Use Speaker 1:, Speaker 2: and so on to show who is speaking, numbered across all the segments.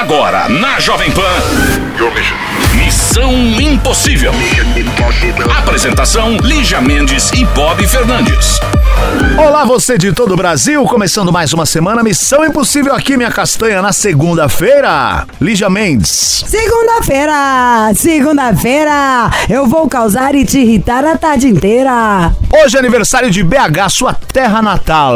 Speaker 1: Agora, na Jovem Pan. Missão Impossível. Apresentação: Lígia Mendes e Bob Fernandes.
Speaker 2: Olá, você de todo o Brasil, começando mais uma semana Missão Impossível aqui, minha castanha, na segunda-feira. Lígia Mendes.
Speaker 3: Segunda-feira, segunda-feira, eu vou causar e te irritar a tarde inteira.
Speaker 2: Hoje é aniversário de BH, sua terra natal.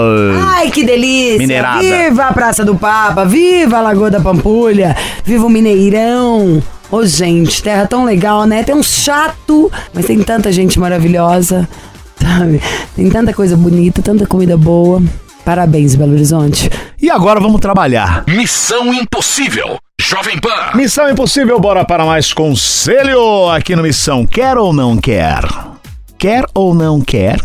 Speaker 3: Ai, que delícia!
Speaker 2: Mineirada.
Speaker 3: Viva a Praça do Papa, viva a Lagoa da Pampulha, viva o Mineirão. Ô, gente, terra tão legal, né? Tem um chato, mas tem tanta gente maravilhosa, sabe? Tem tanta coisa bonita, tanta comida boa. Parabéns, Belo Horizonte.
Speaker 2: E agora vamos trabalhar.
Speaker 1: Missão Impossível. Jovem Pan.
Speaker 2: Missão Impossível, bora para mais conselho aqui no Missão. Quer ou não quer? Quer ou não quer?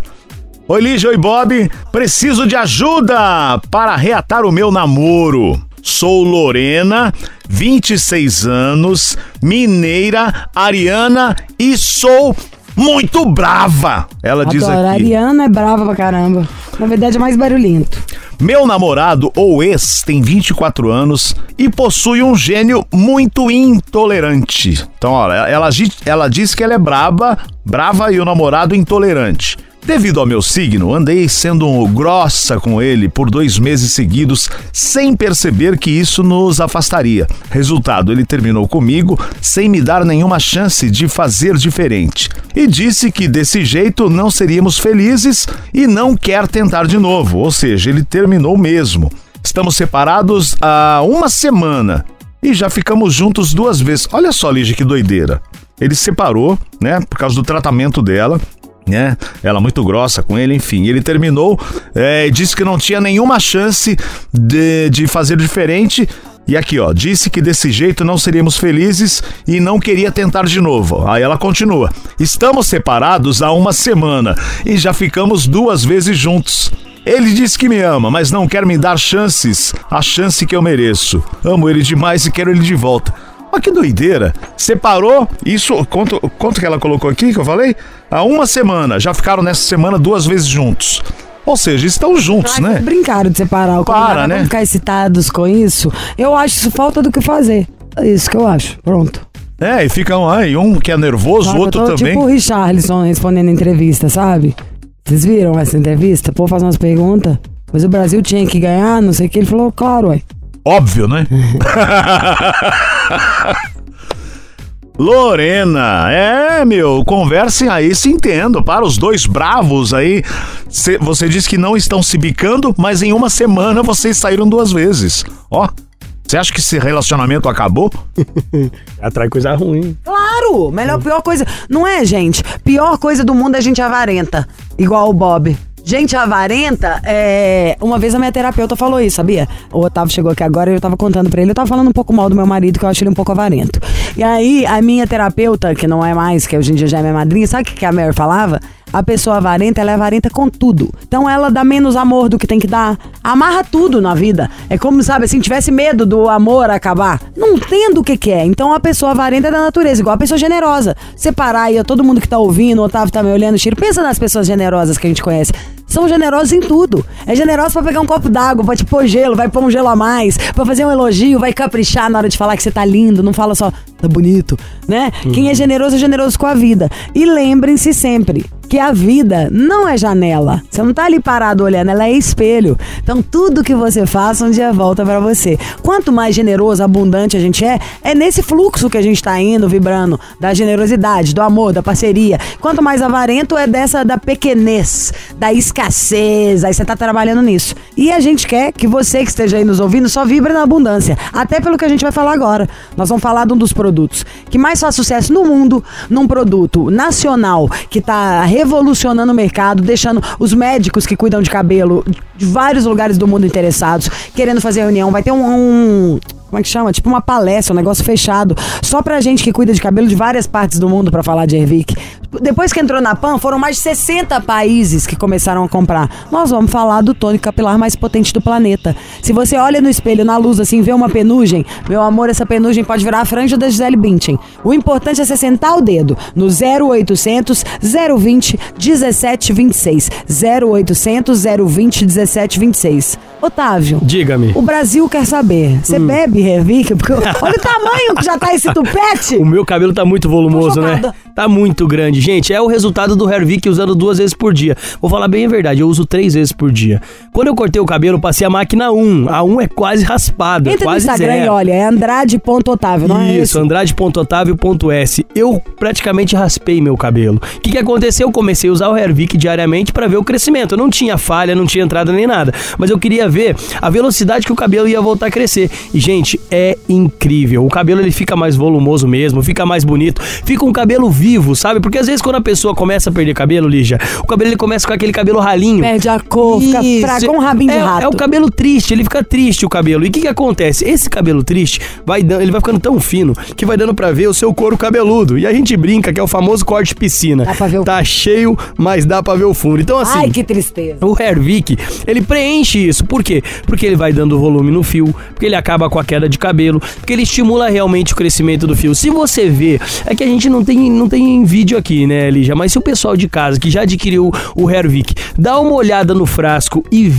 Speaker 2: Oi, Lígia, oi, Bob. Preciso de ajuda para reatar o meu namoro. Sou Lorena, 26 anos, mineira, ariana e sou muito brava. Ela diz
Speaker 3: Adoro. A
Speaker 2: aqui.
Speaker 3: Ariana é brava pra caramba. Na verdade, é mais barulhento.
Speaker 2: Meu namorado ou ex tem 24 anos e possui um gênio muito intolerante. Então, olha, ela, ela diz que ela é braba, brava e o namorado intolerante. Devido ao meu signo, andei sendo grossa com ele por dois meses seguidos, sem perceber que isso nos afastaria. Resultado, ele terminou comigo sem me dar nenhuma chance de fazer diferente. E disse que desse jeito não seríamos felizes e não quer tentar de novo, ou seja, ele terminou mesmo. Estamos separados há uma semana e já ficamos juntos duas vezes. Olha só, Lígia, que doideira. Ele se separou, né, por causa do tratamento dela né? Ela muito grossa com ele, enfim. Ele terminou é, disse que não tinha nenhuma chance de, de fazer diferente. E aqui, ó, disse que desse jeito não seríamos felizes e não queria tentar de novo. Aí ela continua: Estamos separados há uma semana e já ficamos duas vezes juntos. Ele disse que me ama, mas não quer me dar chances, a chance que eu mereço. Amo ele demais e quero ele de volta. Olha que doideira. Separou, isso, quanto, quanto que ela colocou aqui que eu falei? Há uma semana. Já ficaram nessa semana duas vezes juntos. Ou seja, estão juntos, né?
Speaker 3: Brincaram de separar.
Speaker 2: Para,
Speaker 3: Para,
Speaker 2: né?
Speaker 3: ficar excitados com isso. Eu acho isso falta do que fazer. É isso que eu acho. Pronto.
Speaker 2: É, e ficam aí, um que é nervoso, o outro também.
Speaker 3: Tipo o Richarlison respondendo entrevista, sabe? Vocês viram essa entrevista? Pô, fazer umas perguntas. Mas o Brasil tinha que ganhar, não sei o que. Ele falou, claro, ué.
Speaker 2: Óbvio, né? Lorena, é, meu, conversem aí, se entendo. Para os dois bravos aí, cê- você disse que não estão se bicando, mas em uma semana vocês saíram duas vezes. Ó, você acha que esse relacionamento acabou?
Speaker 4: Atrai coisa ruim.
Speaker 3: Claro! Melhor, pior coisa. Não é, gente? Pior coisa do mundo é gente avarenta. Igual o Bob. Gente avarenta, é. Uma vez a minha terapeuta falou isso, sabia? O Otávio chegou aqui agora e eu tava contando pra ele. Eu tava falando um pouco mal do meu marido, que eu acho ele um pouco avarento. E aí, a minha terapeuta, que não é mais, que hoje em dia já é minha madrinha, sabe o que a Mary falava? A pessoa avarenta, ela é avarenta com tudo. Então ela dá menos amor do que tem que dar. Amarra tudo na vida. É como, sabe, assim, tivesse medo do amor acabar. Não entendo o que que é. Então a pessoa avarenta é da natureza, igual a pessoa generosa. Separar aí, todo mundo que tá ouvindo, o Otávio tá me olhando, Chiro, pensa nas pessoas generosas que a gente conhece. São generosos em tudo. É generoso pra pegar um copo d'água, pra te pôr gelo, vai pôr um gelo a mais, pra fazer um elogio, vai caprichar na hora de falar que você tá lindo, não fala só, tá bonito, né? Quem é generoso é generoso com a vida. E lembrem-se sempre que a vida não é janela. Você não tá ali parado olhando, ela é espelho. Então tudo que você faça um dia volta pra você. Quanto mais generoso, abundante a gente é, é nesse fluxo que a gente tá indo, vibrando, da generosidade, do amor, da parceria. Quanto mais avarento é dessa da pequenez, da escassez. Aí você tá trabalhando nisso. E a gente quer que você que esteja aí nos ouvindo só vibre na abundância. Até pelo que a gente vai falar agora. Nós vamos falar de um dos produtos que mais faz sucesso no mundo, num produto nacional que tá revolucionando o mercado, deixando os médicos que cuidam de cabelo de vários lugares do mundo interessados, querendo fazer reunião. Vai ter um- um como é que chama? Tipo uma palestra, um negócio fechado. Só pra gente que cuida de cabelo de várias partes do mundo pra falar de Hervik. Depois que entrou na PAN, foram mais de 60 países que começaram a comprar. Nós vamos falar do tônico capilar mais potente do planeta. Se você olha no espelho, na luz, assim, vê uma penugem, meu amor, essa penugem pode virar a franja da Gisele Bündchen. O importante é você sentar o dedo no 0800 020 1726. 0800 020 1726. Otávio,
Speaker 4: Diga-me.
Speaker 3: o Brasil quer saber. Você bebe Hervic? Porque olha o tamanho que já tá esse tupete.
Speaker 4: O meu cabelo tá muito volumoso, né? Tá muito grande. Gente, é o resultado do Hervik usando duas vezes por dia. Vou falar bem a verdade, eu uso três vezes por dia. Quando eu cortei o cabelo, passei a máquina 1. A 1 é quase raspada,
Speaker 3: Entra no
Speaker 4: quase
Speaker 3: Instagram
Speaker 4: zero.
Speaker 3: e olha, é andrade.otávio, não é
Speaker 4: Isso,
Speaker 3: esse?
Speaker 4: andrade.otávio.s. Eu praticamente raspei meu cabelo. O que, que aconteceu? Eu comecei a usar o Hervik diariamente para ver o crescimento. Eu não tinha falha, não tinha entrada nem nada. Mas eu queria ver a velocidade que o cabelo ia voltar a crescer. E, gente, é incrível. O cabelo ele fica mais volumoso mesmo, fica mais bonito, fica um cabelo vivo, sabe? Porque às vezes quando a pessoa começa a perder cabelo, Lígia, o cabelo ele começa com aquele cabelo ralinho.
Speaker 3: Perde a cor, fica
Speaker 4: Isso.
Speaker 3: fraco, um rabinho de
Speaker 4: é,
Speaker 3: rato.
Speaker 4: É o cabelo triste, ele fica triste o cabelo. E o que que acontece? Esse cabelo triste, vai dando, ele vai ficando tão fino que vai dando pra ver o seu couro cabeludo. E a gente brinca que é o famoso corte piscina.
Speaker 3: Dá pra ver o-
Speaker 4: Tá cheio, mas dá pra ver o fundo. Então assim,
Speaker 3: Ai, que tristeza.
Speaker 4: o Hervik, ele preenche isso. Por quê? Porque ele vai dando volume no fio, porque ele acaba com a queda de cabelo, porque ele estimula realmente o crescimento do fio. Se você vê, é que a gente não tem, não tem vídeo aqui, né, Lígia? Mas se o pessoal de casa que já adquiriu o Hervik dá uma olhada no frasco e vê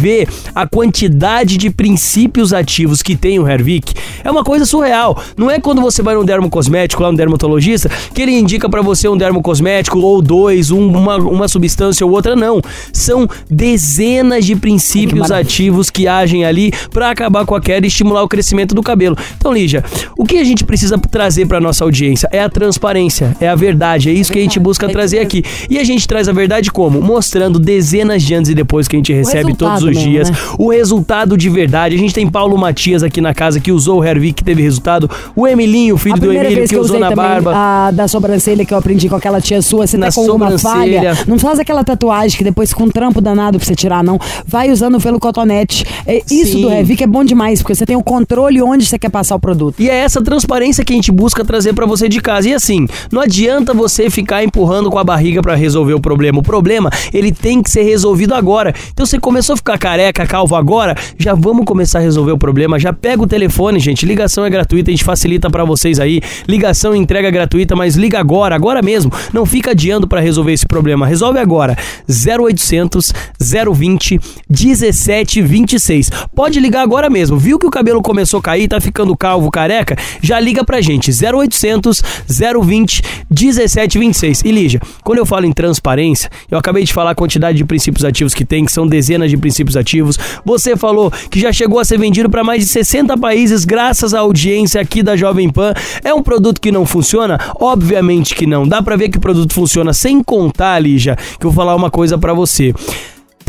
Speaker 4: a quantidade de princípios ativos que tem o Hervik, é uma coisa surreal. Não é quando você vai num dermocosmético, lá no dermatologista, que ele indica pra você um dermocosmético ou dois, um- uma, uma substância ou outra, não. São dezenas de princípios
Speaker 3: maravilha.
Speaker 4: ativos que agem ali pra acabar com a queda e estimular o crescimento do cabelo. Então, Lígia, o que a gente precisa trazer pra nossa audiência é a transparência, é a verdade, é isso que a gente busca
Speaker 3: é
Speaker 4: trazer aqui. E a gente traz a verdade como? Mostrando dezenas de antes e depois que a gente recebe todos
Speaker 3: resultado
Speaker 4: os
Speaker 3: mesmo,
Speaker 4: dias,
Speaker 3: né?
Speaker 4: o resultado de verdade. A gente tem Paulo Matias aqui na casa que usou o Hervik, que teve resultado. O Emilinho, filho do Emílio, que,
Speaker 3: que
Speaker 4: usou na barba.
Speaker 3: a da sobrancelha que eu aprendi com aquela tia sua, você
Speaker 4: Na
Speaker 3: tá com alguma falha, não faz aquela tatuagem que depois com um trampo danado pra você tirar, não. Vai usando pelo cotonete. É, Isso
Speaker 4: Sim.
Speaker 3: do Revic é bom demais, porque você tem o controle onde você quer passar o produto.
Speaker 4: E é essa transparência que a gente busca trazer pra você de casa. E assim, não adianta você ficar empurrando com a barriga pra resolver o problema. O problema, ele tem que ser resolvido agora. Então você começou a ficar careca, calvo agora, já vamos começar a resolver o problema. Já pega o telefone, gente. Ligação é gratuita, a gente facilita pra vocês aí. Ligação e entrega gratuita, mas liga agora, agora mesmo. Não fica adiando pra resolver esse problema. Resolve agora. 0800 020 1726. Pode ligar agora mesmo. Viu que o cabelo começou a cair, tá ficando calvo, careca? Já liga pra gente. 0800 020 1726. E Lígia, quando eu falo em transparência, eu acabei de falar a quantidade de princípios ativos que tem, que são dezenas de princípios ativos. Você falou que já chegou a ser vendido para mais de 60 países graças à audiência aqui da Jovem Pan. É um produto que não funciona? Obviamente que não. Dá pra ver que o produto funciona sem contar, Lígia, que eu vou falar uma coisa pra você.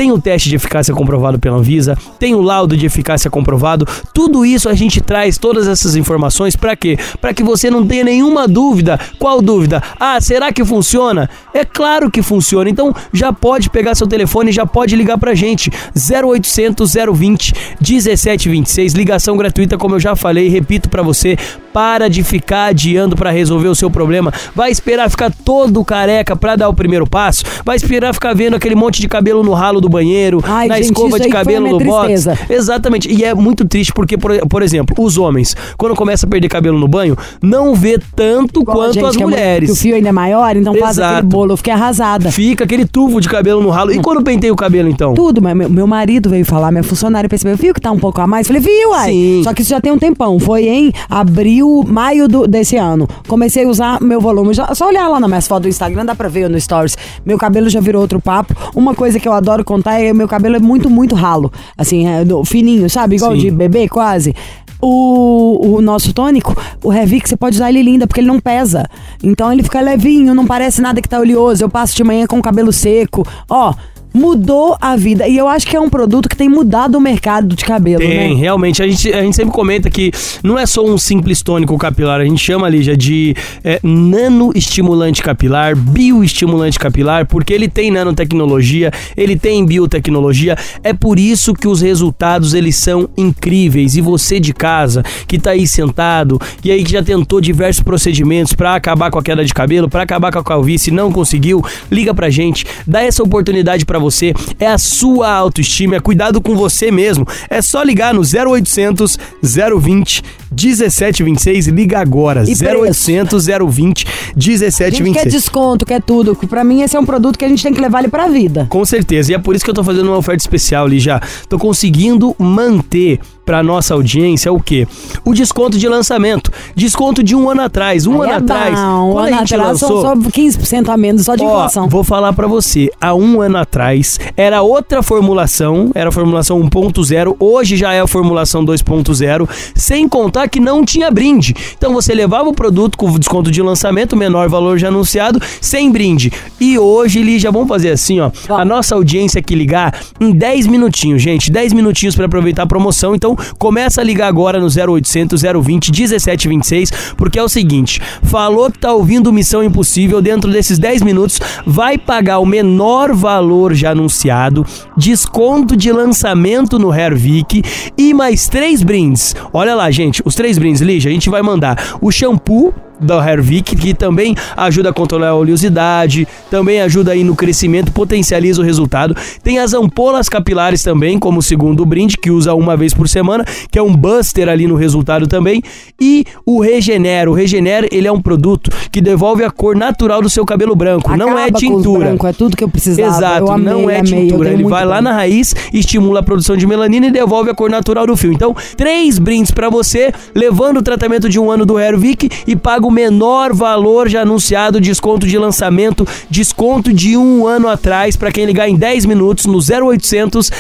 Speaker 4: Tem o teste de eficácia comprovado pela Anvisa, tem o laudo de eficácia comprovado. Tudo isso a gente traz todas essas informações para quê? Para que você não tenha nenhuma dúvida. Qual dúvida? Ah, será que funciona? É claro que funciona. Então já pode pegar seu telefone já pode ligar pra gente. 0800 020 1726, ligação gratuita, como eu já falei, repito para você, para de ficar adiando para resolver o seu problema. Vai esperar ficar todo careca para dar o primeiro passo? Vai esperar ficar vendo aquele monte de cabelo no ralo do banheiro,
Speaker 3: Ai,
Speaker 4: na
Speaker 3: gente,
Speaker 4: escova de cabelo no box? Exatamente. E é muito triste porque, por, por exemplo, os homens, quando começam a perder cabelo no banho, não vê tanto
Speaker 3: Igual
Speaker 4: quanto
Speaker 3: gente,
Speaker 4: as
Speaker 3: é
Speaker 4: mulheres.
Speaker 3: que o fio ainda é maior, então faz
Speaker 4: Exato.
Speaker 3: aquele bolo. Eu fiquei arrasada.
Speaker 4: Fica aquele tufo de cabelo no ralo. E quando penteia o cabelo, então?
Speaker 3: Tudo, mas meu, meu marido veio falar, minha funcionária percebeu, viu que tá um pouco a mais? Falei, viu, ai.
Speaker 4: Sim.
Speaker 3: Só que isso já tem um tempão. Foi em abril, maio do- desse ano. Comecei a usar meu volume. Já, só olhar lá nas minhas fotos do Instagram, dá pra ver no Stories. Meu cabelo já virou outro papo. Uma coisa que eu adoro contar é que meu cabelo é muito, muito ralo. Assim, é do- fininho, sabe? Igual
Speaker 4: Sim.
Speaker 3: de bebê, quase. O, o nosso tônico, o Revic, você pode usar ele linda, porque ele não pesa. Então ele fica levinho, não parece nada que tá oleoso. Eu passo de manhã com o cabelo seco. Ó, mudou a vida. E eu acho que é um produto que tem mudado o mercado de cabelo,
Speaker 4: Tem,
Speaker 3: né?
Speaker 4: realmente. A gente, a gente sempre comenta que não é só um simples tônico capilar, a gente chama, Lígia, de é, nanoestimulante capilar, bioestimulante capilar, porque ele tem nanotecnologia, ele tem biotecnologia. É por isso que os resultados eles são incríveis. E você de casa, que tá aí sentado, e aí que já tentou diversos procedimentos para acabar com a queda de cabelo, para acabar com a calvície, não conseguiu, liga pra gente, dá essa oportunidade para você é a sua autoestima, é cuidado com você mesmo. É só ligar no 0800 020 1726, liga agora.
Speaker 3: E preço?
Speaker 4: 0800 020
Speaker 3: A gente quer
Speaker 4: 1726.
Speaker 3: desconto, quer tudo. Pra mim, esse é um produto que a gente tem que levar ele pra vida.
Speaker 4: Com certeza, e é por isso que eu tô fazendo uma oferta especial ali já. Tô conseguindo manter pra nossa audiência o quê? O desconto de lançamento. Desconto de um ano atrás. Um
Speaker 3: Aí
Speaker 4: ano
Speaker 3: é
Speaker 4: atrás. quando
Speaker 3: ano
Speaker 4: a gente
Speaker 3: atrás
Speaker 4: lançou.
Speaker 3: só 15% a menos, só de
Speaker 4: Ó,
Speaker 3: inflação.
Speaker 4: vou falar pra você, há um ano atrás era outra formulação, era a formulação 1.0, hoje já é a formulação 2.0, sem contar que não tinha brinde. Então você levava o produto com desconto de lançamento, menor valor já anunciado, sem brinde. E hoje, Lígia, vamos fazer assim, ó, a nossa audiência que ligar em 10 minutinhos, gente, 10 minutinhos pra aproveitar a promoção. Então começa a ligar agora no 0800 020 1726, porque é o seguinte, falou que tá ouvindo Missão Impossível dentro desses 10 minutos, vai pagar o menor valor já anunciado, desconto de lançamento no Hervik e mais três brindes. Olha lá, gente, os três brindes, Lígia, a gente vai mandar o shampoo da Hervik, que também ajuda a controlar a oleosidade, também ajuda aí no crescimento, potencializa o resultado. Tem as ampolas capilares também, como segundo brinde, que usa uma vez por semana, que é um buster ali no resultado também. E o Regener, o Regener, ele é um produto que devolve a cor natural do seu cabelo branco, não é
Speaker 3: Acaba com os
Speaker 4: tintura.
Speaker 3: branco, é tudo que eu precisava.
Speaker 4: Exato,
Speaker 3: eu amei,
Speaker 4: não é
Speaker 3: amei,
Speaker 4: tintura. Ele vai lá na raiz, estimula a produção de melanina e devolve a cor natural do fio. Então, três brindes pra você, levando o tratamento de um ano do Hervik e paga menor valor já anunciado, desconto de lançamento, desconto de um ano atrás para quem ligar em 10 minutos no 0800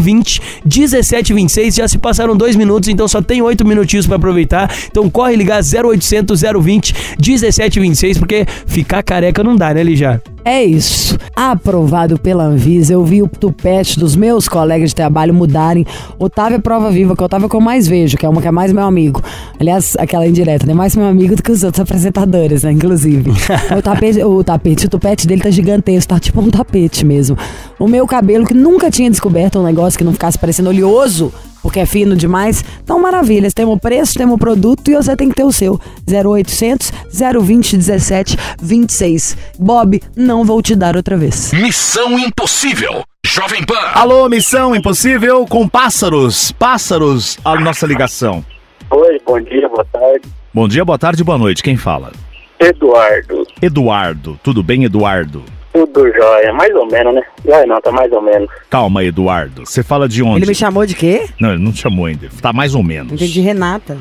Speaker 4: 020 1726. Já se passaram dois minutos, então só tem oito minutinhos para aproveitar. Então corre ligar 0800 020 1726 porque ficar careca não dá, né, Lígia?
Speaker 3: É isso. Aprovado pela Anvisa, eu vi o tupete dos meus colegas de trabalho mudarem. Otávio é prova viva, que o Otávio é o que eu mais vejo, que é uma que é mais meu amigo. Aliás, aquela indireta, né? Mais meu amigo do que os outros apresentadores, né? Inclusive. o, tapete, o tapete, o tupete dele tá gigantesco, tá tipo um tapete mesmo. O meu cabelo, que nunca tinha descoberto um negócio que não ficasse parecendo oleoso, porque é fino demais. Então, maravilhas. Temos o preço, temos o produto e você tem que ter o seu. 0800 020 17 26. Bob, não vou te dar outra vez.
Speaker 1: Missão Impossível. Jovem Pan.
Speaker 2: Alô, Missão Impossível com pássaros. Pássaros, a nossa ligação.
Speaker 5: Oi, bom dia, boa tarde.
Speaker 2: Bom dia, boa tarde, boa noite. Quem fala?
Speaker 5: Eduardo,
Speaker 2: Eduardo. Tudo bem, Eduardo?
Speaker 5: Tudo jóia, mais ou menos, né? Jóia não, tá mais ou menos.
Speaker 2: Calma, Eduardo. Você fala de onde?
Speaker 3: Ele me chamou de quê?
Speaker 2: Não, ele não te chamou ainda. Tá mais ou menos.
Speaker 3: Entendi, Renata.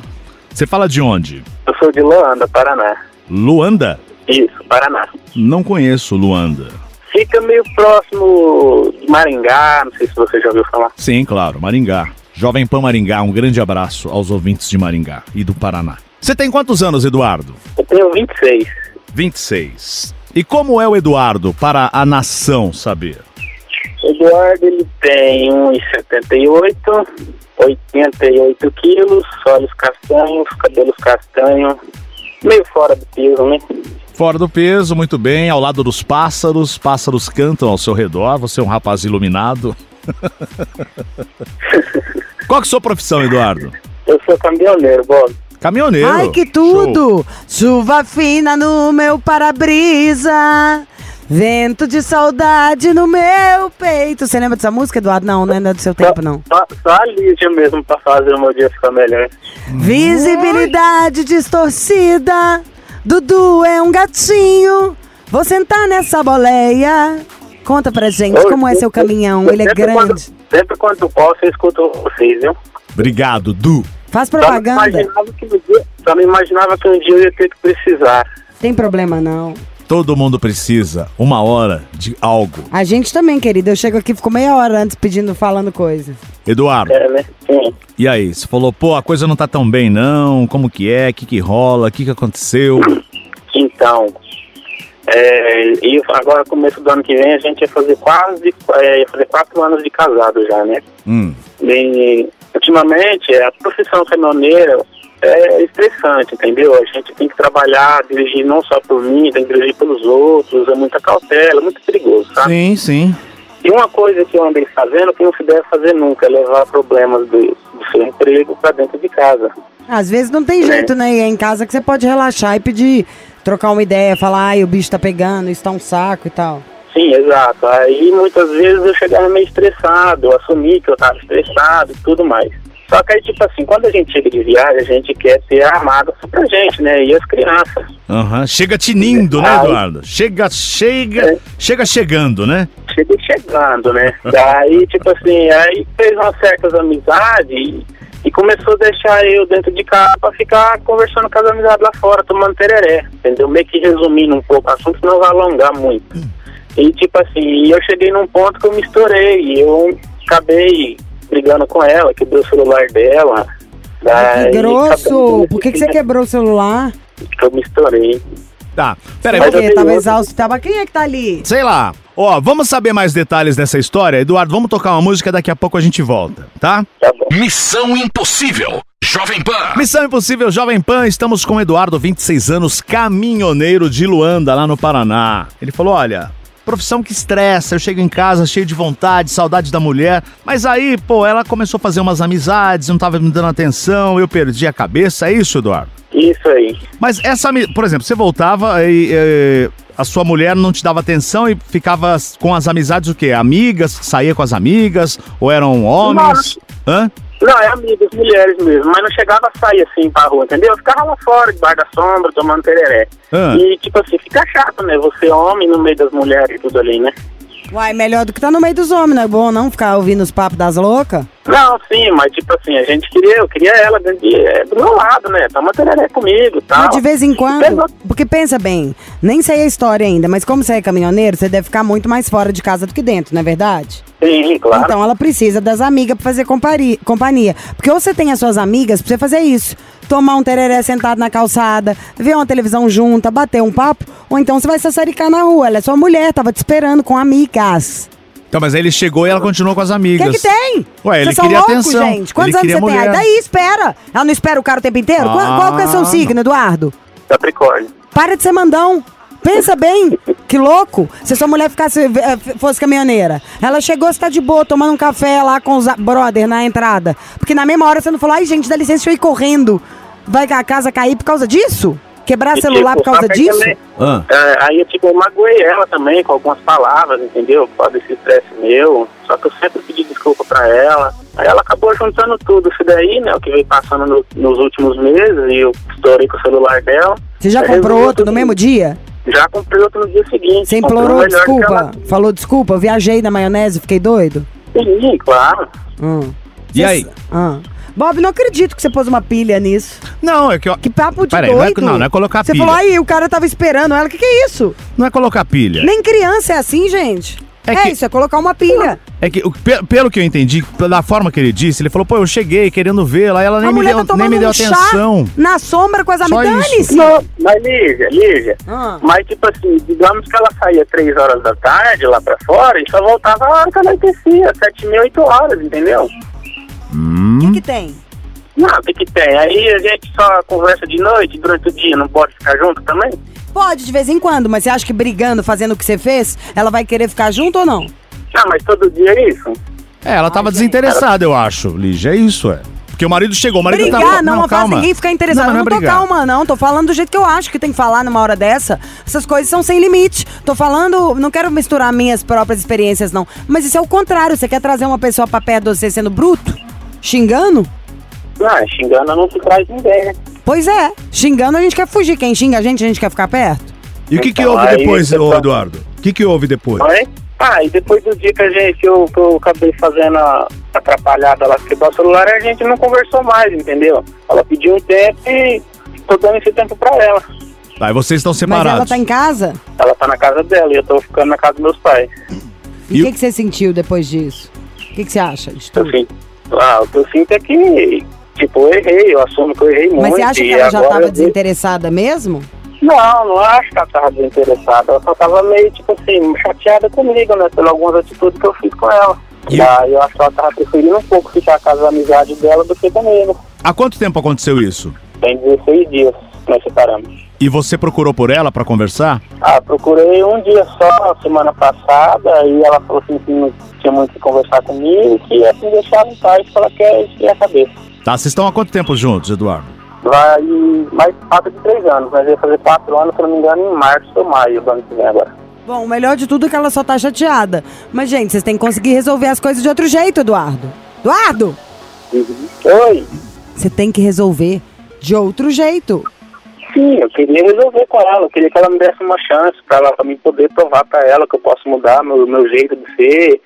Speaker 2: Você fala de onde?
Speaker 5: Eu sou de Luanda, Paraná.
Speaker 2: Luanda?
Speaker 5: Isso, Paraná.
Speaker 2: Não conheço Luanda.
Speaker 5: Fica meio próximo de Maringá, não sei se você já ouviu falar.
Speaker 2: Sim, claro, Maringá. Jovem Pan Maringá, um grande abraço aos ouvintes de Maringá e do Paraná. Você tem quantos anos, Eduardo?
Speaker 5: Eu tenho 26.
Speaker 2: 26. E como é o Eduardo para a nação saber?
Speaker 5: Eduardo, ele tem 1,78, 88 quilos, olhos castanhos, cabelos castanhos, meio fora do peso, né?
Speaker 2: Fora do peso, muito bem, ao lado dos pássaros, pássaros cantam ao seu redor, você é um rapaz iluminado. Qual que é a sua profissão, Eduardo?
Speaker 5: Eu sou caminhoneiro, Bob.
Speaker 2: Caminhoneiro.
Speaker 3: Ai, que
Speaker 2: Show.
Speaker 3: tudo! Chuva fina no meu para-brisa. Vento de saudade no meu peito. Você lembra dessa música, Eduardo? Não, não é do seu tempo, não.
Speaker 5: Só, só a Lídia mesmo pra fazer o meu dia ficar melhor.
Speaker 3: Visibilidade distorcida. Dudu é um gatinho. Vou sentar nessa boleia. Conta pra gente
Speaker 5: Oi,
Speaker 3: como é seu caminhão. Ele é
Speaker 5: sempre Quando,
Speaker 3: grande.
Speaker 5: sempre quando eu posso, eu escuto vocês, viu?
Speaker 2: Obrigado, Du.
Speaker 3: Faz
Speaker 5: Só não,
Speaker 3: propaganda.
Speaker 5: imaginava que um dia, só não imaginava que um dia eu ia ter que precisar.
Speaker 3: Tem problema não.
Speaker 2: Todo mundo precisa uma hora de algo.
Speaker 3: A gente também, querido. Eu chego aqui, fico meia hora antes pedindo, falando coisa.
Speaker 2: Eduardo,
Speaker 5: É, né? Sim.
Speaker 2: e aí? Você falou, pô, a coisa não tá tão bem não, como que é, o que que rola, o que que aconteceu?
Speaker 5: Então, é, e agora, começo do ano que vem, a gente ia fazer quase é, ia fazer quatro anos de casado já, né?
Speaker 2: Hum,
Speaker 5: E, ultimamente, a profissão caminhoneira é estressante, entendeu? A gente tem que trabalhar, dirigir não só por mim, tem que dirigir pelos outros, é muita cautela, é muito perigoso, sabe?
Speaker 2: sim, sim.
Speaker 5: E uma coisa que eu andei fazendo que não se deve fazer nunca é levar problemas do, do seu emprego para dentro de casa.
Speaker 3: Às vezes não tem jeito, né? E é em casa que você pode relaxar e pedir, trocar uma ideia, falar, ai, o bicho tá pegando, isso tá um saco e tal.
Speaker 5: Sim, exato. Aí muitas vezes eu chegava meio estressado, eu assumi que eu tava estressado e tudo mais. Só que aí, tipo assim, quando a gente chega de viagem, a gente quer ter a amada só pra gente, né? E as crianças.
Speaker 2: Aham. Chega tinindo, né. Eduardo? Chega, chega,
Speaker 5: É.
Speaker 2: chega chegando, né?
Speaker 5: Chega chegando, né? Daí, tipo assim, aí fez umas certas amizades e, e começou a deixar eu dentro de casa pra ficar conversando com as amizades lá fora, tomando tereré, entendeu? Meio que resumindo um pouco o assunto, senão vai alongar muito. E, tipo assim, eu cheguei num ponto que eu me estourei e eu acabei brigando com ela, quebrei o celular dela. Daí,
Speaker 3: Que grosso! Por que, que você quebrou o celular?
Speaker 5: Eu me estourei.
Speaker 2: Tá. Peraí,
Speaker 3: Por quê? Tava exausto. Tava... Quem é que tá ali?
Speaker 2: sei lá. Ó, vamos saber mais detalhes dessa história? Eduardo, vamos tocar uma música, daqui a pouco a gente volta, tá?
Speaker 5: Tá bom.
Speaker 1: Missão Impossível. Jovem Pan.
Speaker 2: Missão Impossível Jovem Pan, estamos com o Eduardo, 26 anos, caminhoneiro de Luanda, lá no Paraná. Ele falou: olha. Profissão que estressa, eu chego em casa cheio de vontade, saudade da mulher, mas aí, pô, ela começou a fazer umas amizades, não tava me dando atenção, eu perdi a cabeça, é isso, Eduardo?
Speaker 5: Isso aí.
Speaker 2: Mas essa, por exemplo, você voltava e eh, a sua mulher não te dava atenção e ficava com as amizades o quê? Amigas, saía com as amigas ou eram homens? Hã?
Speaker 5: Não, é amigas, mulheres mesmo, mas não chegava a sair assim pra rua, entendeu? Eu ficava lá fora, debaixo da sombra, tomando tereré.
Speaker 2: Ah.
Speaker 5: E, tipo assim, fica chato, né? Você homem no meio das mulheres e tudo ali, né?
Speaker 3: Uai, melhor do que tá no meio dos homens, não é bom não ficar ouvindo os papos das loucas?
Speaker 5: Não, sim, mas tipo assim, a gente queria, eu queria ela dentro de, é, do meu lado, né? Toma tereré comigo e tal.
Speaker 3: Mas de vez em quando, porque pensa bem, nem sei a história ainda, mas como você é caminhoneiro, você deve ficar muito mais fora de casa do que dentro, não é verdade?
Speaker 5: Sim, claro.
Speaker 3: Então ela precisa das amigas pra fazer companhia. Porque ou você tem as suas amigas pra você fazer isso. Tomar um tereré sentado na calçada, ver uma televisão junta, bater um papo, ou então você vai sassaricar na rua. Ela é sua mulher, tava te esperando com amigas.
Speaker 2: Então, mas aí ele chegou e ela continuou com as
Speaker 3: O
Speaker 2: amigas.
Speaker 3: que, que tem?
Speaker 2: Ué, ele
Speaker 3: Vocês são
Speaker 2: queria
Speaker 3: loucos,
Speaker 2: atenção.
Speaker 3: gente? Quantos
Speaker 2: Ele
Speaker 3: anos você tem?
Speaker 2: mulher.
Speaker 3: Aí daí espera. Ela não espera o cara o tempo inteiro? Qual, qual que é o seu
Speaker 2: Ah,
Speaker 3: signo, Eduardo?
Speaker 5: Capricórnio.
Speaker 3: Para de ser mandão. Pensa bem, que louco. Se sua mulher ficasse, eh, fosse caminhoneira, ela chegou, você tá de boa, tomando um café lá com os brother na entrada. Porque na mesma hora você não falou, ai gente, dá licença, deixa eu ir correndo. Vai a casa cair por causa disso? Quebrar
Speaker 5: E,
Speaker 3: celular
Speaker 5: tipo,
Speaker 3: por causa disso?
Speaker 5: também,
Speaker 2: Ah.
Speaker 5: é, aí, tipo, eu magoei ela também com algumas palavras, entendeu? Por causa desse estresse meu. Só que eu sempre pedi desculpa pra ela. Aí ela acabou juntando tudo isso daí, né? O que veio passando no- nos últimos meses e eu estourei com o celular dela.
Speaker 3: Você já
Speaker 5: Aí
Speaker 3: comprou outro no mesmo dia?
Speaker 5: Já comprei outro no dia seguinte.
Speaker 3: Você
Speaker 5: um
Speaker 3: implorou desculpa?
Speaker 5: ela.
Speaker 3: Falou desculpa? Eu viajei na maionese, fiquei doido?
Speaker 5: Sim, claro.
Speaker 3: Hum.
Speaker 2: E
Speaker 3: Cê-
Speaker 2: aí?
Speaker 3: Ah. Bob, não acredito que você pôs uma pilha nisso.
Speaker 2: Não, é que eu-
Speaker 3: Que papo de
Speaker 2: Peraí, não é-
Speaker 3: doido.
Speaker 2: não, não é colocar
Speaker 3: Você
Speaker 2: pilha.
Speaker 3: falou, aí, o cara tava esperando ela. O que, que é isso?
Speaker 2: não é colocar pilha.
Speaker 3: Nem criança é assim, gente.
Speaker 2: É
Speaker 3: É,
Speaker 2: que-
Speaker 3: isso, é colocar uma pilha.
Speaker 2: É que, pelo que eu entendi, da forma que ele disse, ele falou, pô, eu cheguei querendo vê-la, ela nem
Speaker 3: a
Speaker 2: me, deu,
Speaker 3: tá
Speaker 2: nem me deu
Speaker 3: um
Speaker 2: atenção.
Speaker 3: chá na sombra com as amigas.
Speaker 5: Não, mas Lígia, Lígia.
Speaker 3: Ah.
Speaker 5: Mas, tipo assim, digamos que ela saía três horas da tarde lá pra fora e só voltava a hora que anoitecia, sete mil, oito horas, entendeu?
Speaker 3: O que, que tem?
Speaker 5: Não, o que que tem? Aí a gente só conversa de noite, durante o dia, não pode ficar junto também?
Speaker 3: Pode, de vez em quando, mas você acha que brigando, fazendo o que você fez, ela vai querer ficar junto ou não?
Speaker 5: Ah, mas todo dia é isso?
Speaker 2: É, ela tava desinteressada, eu acho, Lígia, é isso, é. Porque o marido chegou, o marido
Speaker 3: Brigar
Speaker 2: tava...
Speaker 3: não, não faz
Speaker 2: calma.
Speaker 3: ninguém ficar interessado.
Speaker 2: Não,
Speaker 3: Não, não,
Speaker 2: não é
Speaker 3: tô
Speaker 2: brigar.
Speaker 3: calma, não. Tô falando do jeito que eu acho que tem que falar numa hora dessa. Essas coisas são sem limite. Tô falando, não quero misturar minhas próprias experiências, não. Mas isso é o contrário. Você quer trazer uma pessoa pra perto de você sendo bruto? Xingando?
Speaker 5: Não, xingando não se traz ninguém, né?
Speaker 3: Pois é. Xingando a gente quer fugir. Quem xinga a gente, a gente quer ficar perto.
Speaker 2: E o que que
Speaker 5: Então,
Speaker 2: houve depois, ô,
Speaker 5: tá-
Speaker 2: Eduardo? O que que houve depois?
Speaker 5: Oi? Ah, e depois do dia que a gente, que eu, que eu acabei fazendo a atrapalhada lá, quebrar o celular, a gente não conversou mais, entendeu? Ela pediu um tempo e tô dando esse tempo pra ela.
Speaker 2: Aí vocês estão
Speaker 3: Mas
Speaker 2: separados.
Speaker 3: ela tá em casa?
Speaker 5: Ela tá na casa dela e eu tô ficando na casa dos meus pais.
Speaker 3: E
Speaker 2: E
Speaker 3: o que, que você sentiu depois disso? O que, que você acha de tudo?
Speaker 5: Assim, ah, o que eu sinto é que, tipo, eu errei, eu assumo que eu errei muito.
Speaker 3: Mas você acha que ela já
Speaker 5: agora
Speaker 3: tava
Speaker 5: eu-
Speaker 3: desinteressada mesmo?
Speaker 5: Não, não acho que ela tava desinteressada. Ela só tava meio, tipo assim, chateada comigo, né? Pelas algumas atitudes que eu fiz com ela.
Speaker 2: E-
Speaker 5: Daí eu acho que ela tava preferindo um pouco ficar com as amizades dela do que comigo.
Speaker 2: Há quanto tempo aconteceu isso?
Speaker 5: Tem 16 dias que nós separamos.
Speaker 2: E você procurou por ela pra conversar?
Speaker 5: Ah, procurei um dia só, semana passada, e ela falou assim que não tinha muito o que conversar comigo, que ia me deixar em paz, que ela quer esfriar a cabeça.
Speaker 2: Tá, vocês estão há quanto tempo juntos, Eduardo?
Speaker 5: Vai mais quatro de três anos, mas ia fazer quatro anos, se não me engano, em março ou maio do ano que vem agora.
Speaker 3: Bom, o melhor de tudo é que ela só tá chateada. Mas, gente, vocês têm que conseguir resolver as coisas de outro jeito, Eduardo. Eduardo!
Speaker 5: Oi.
Speaker 3: Você tem que resolver de outro jeito.
Speaker 5: Sim, eu queria resolver com ela. Eu queria que ela me desse uma chance pra ela pra mim poder provar pra ela que eu posso mudar meu, meu jeito de ser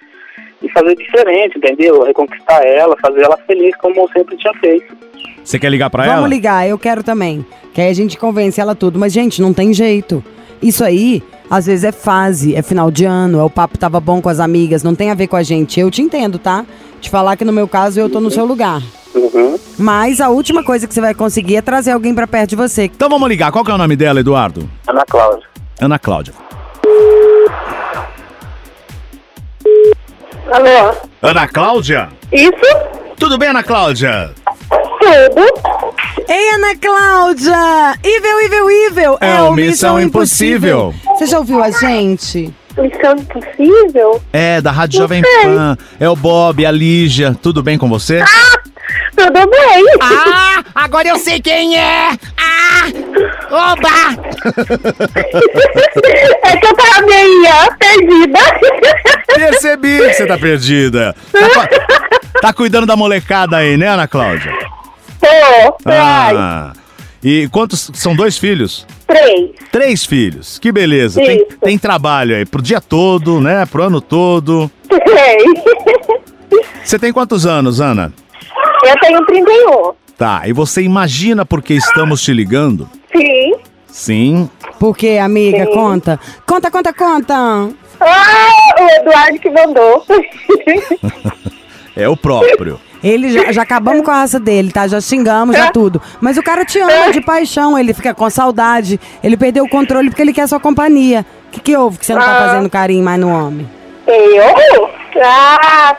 Speaker 5: e fazer diferente, entendeu? Reconquistar ela, fazer ela feliz como eu sempre tinha feito.
Speaker 2: Você quer ligar pra
Speaker 3: Vamos
Speaker 2: ela?
Speaker 3: ligar, eu quero também. Que aí a gente convence ela tudo. Mas, gente, não tem jeito. Isso aí, às vezes é fase, é final de ano, é o papo tava bom com as amigas, não tem a ver com a gente. Eu te entendo, tá? Te falar que no meu caso eu tô no seu lugar.
Speaker 5: Uhum.
Speaker 3: Mas a última coisa que você vai conseguir é trazer alguém pra perto de você.
Speaker 2: Então vamos ligar. Qual que é o nome dela, Eduardo?
Speaker 5: Ana Cláudia.
Speaker 2: Ana Cláudia.
Speaker 6: Alô?
Speaker 2: Ana Cláudia?
Speaker 6: Isso?
Speaker 2: Tudo bem, Ana Cláudia?
Speaker 6: Tudo?
Speaker 3: Ei, Ana Cláudia! Evil, evil, evil!
Speaker 2: É o Missão Impossível.
Speaker 3: Você já ouviu a gente?
Speaker 6: Missão impossível?
Speaker 2: É, da Rádio
Speaker 6: Não
Speaker 2: Jovem
Speaker 6: sei.
Speaker 2: Pan. É o Bob, a Lígia. Tudo bem com você?
Speaker 6: Tudo bem?
Speaker 7: Ah, agora eu sei quem é! Ah! Oba!
Speaker 6: é que eu tava meio ó, perdida.
Speaker 2: Percebi que você tá perdida. Tá, tá cuidando da molecada aí, né, Ana Cláudia?
Speaker 6: Tô,
Speaker 2: Ah. E quantos? São dois filhos?
Speaker 6: três.
Speaker 2: Três filhos. Que beleza. Tem,
Speaker 6: Isso.
Speaker 2: tem trabalho aí pro dia todo, né? Pro ano todo.
Speaker 6: Três.
Speaker 2: Você tem quantos anos, Ana?
Speaker 6: Eu tenho 31.
Speaker 2: Tá, e você imagina por que estamos te ligando?
Speaker 6: Sim.
Speaker 2: Sim.
Speaker 3: Por quê, amiga?
Speaker 6: Sim.
Speaker 3: Conta. Conta, conta, conta.
Speaker 6: Ah, o Eduardo que mandou.
Speaker 2: É o próprio.
Speaker 3: Ele já, já acabamos com a raça dele, tá? Já xingamos, já tudo. Mas o cara te ama de paixão, ele fica com saudade. Ele perdeu o controle porque ele quer sua companhia. O que, que houve que você não tá
Speaker 6: Ah.
Speaker 3: fazendo carinho mais no homem?
Speaker 6: Eu? Ah,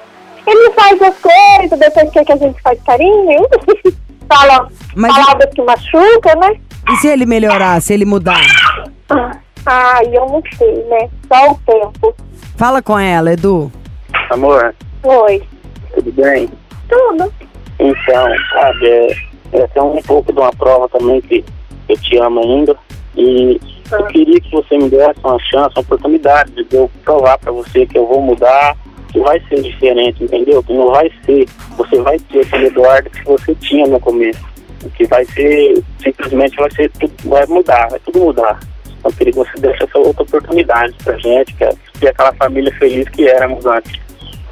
Speaker 6: ele faz as coisas, depois quer que a gente faz carinho. Fala
Speaker 3: Mas-
Speaker 6: palavras que machuca, né?
Speaker 3: E se ele melhorar, se ele mudar?
Speaker 6: Ai, eu não sei, né? Só o tempo.
Speaker 3: Fala com ela, Edu.
Speaker 5: Amor,
Speaker 6: Oi.
Speaker 5: tudo bem?
Speaker 6: Tudo.
Speaker 5: Então, sabe, é, é um pouco de uma prova também que eu te amo ainda. E eu queria que você me desse uma chance, uma oportunidade de eu provar pra você que eu vou mudar, que vai ser diferente, entendeu? Que não vai ser, você vai ter aquele Eduardo que você tinha no começo. Que vai ser, simplesmente vai ser tudo, vai mudar, vai tudo mudar. Então, eu queria que você desse essa outra oportunidade pra gente, que é ter aquela família feliz que éramos antes.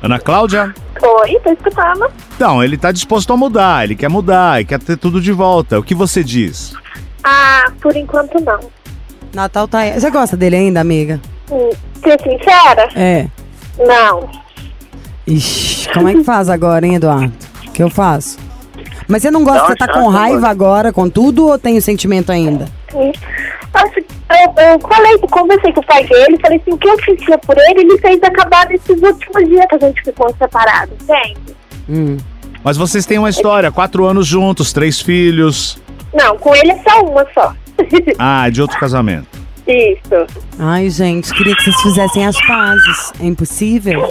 Speaker 2: Ana Cláudia?
Speaker 6: Oi, tô escutando.
Speaker 2: Não, ele tá disposto a mudar, ele quer mudar, ele quer ter tudo de volta. O que você diz?
Speaker 6: Ah, por enquanto não.
Speaker 3: Natal tá aí. Você gosta dele ainda, amiga?
Speaker 6: Hum, Ser sincera?
Speaker 3: É.
Speaker 6: Não.
Speaker 3: Ixi, como é que faz agora, hein, Eduardo? O que eu faço? Mas você não gosta, você tá com
Speaker 5: chance,
Speaker 3: raiva agora com tudo ou tem o sentimento ainda?
Speaker 6: Que eu, eu falei, conversei com o pai dele, falei assim, o que eu sentia por ele, ele fez acabar nesses últimos dias que a gente ficou separado, entende?
Speaker 3: Hum.
Speaker 2: Mas vocês têm uma história, quatro anos juntos, três filhos.
Speaker 6: Não, com ele é só uma só.
Speaker 2: Ah, de outro casamento.
Speaker 6: Isso.
Speaker 3: Ai, gente, queria que vocês fizessem as pazes. É impossível?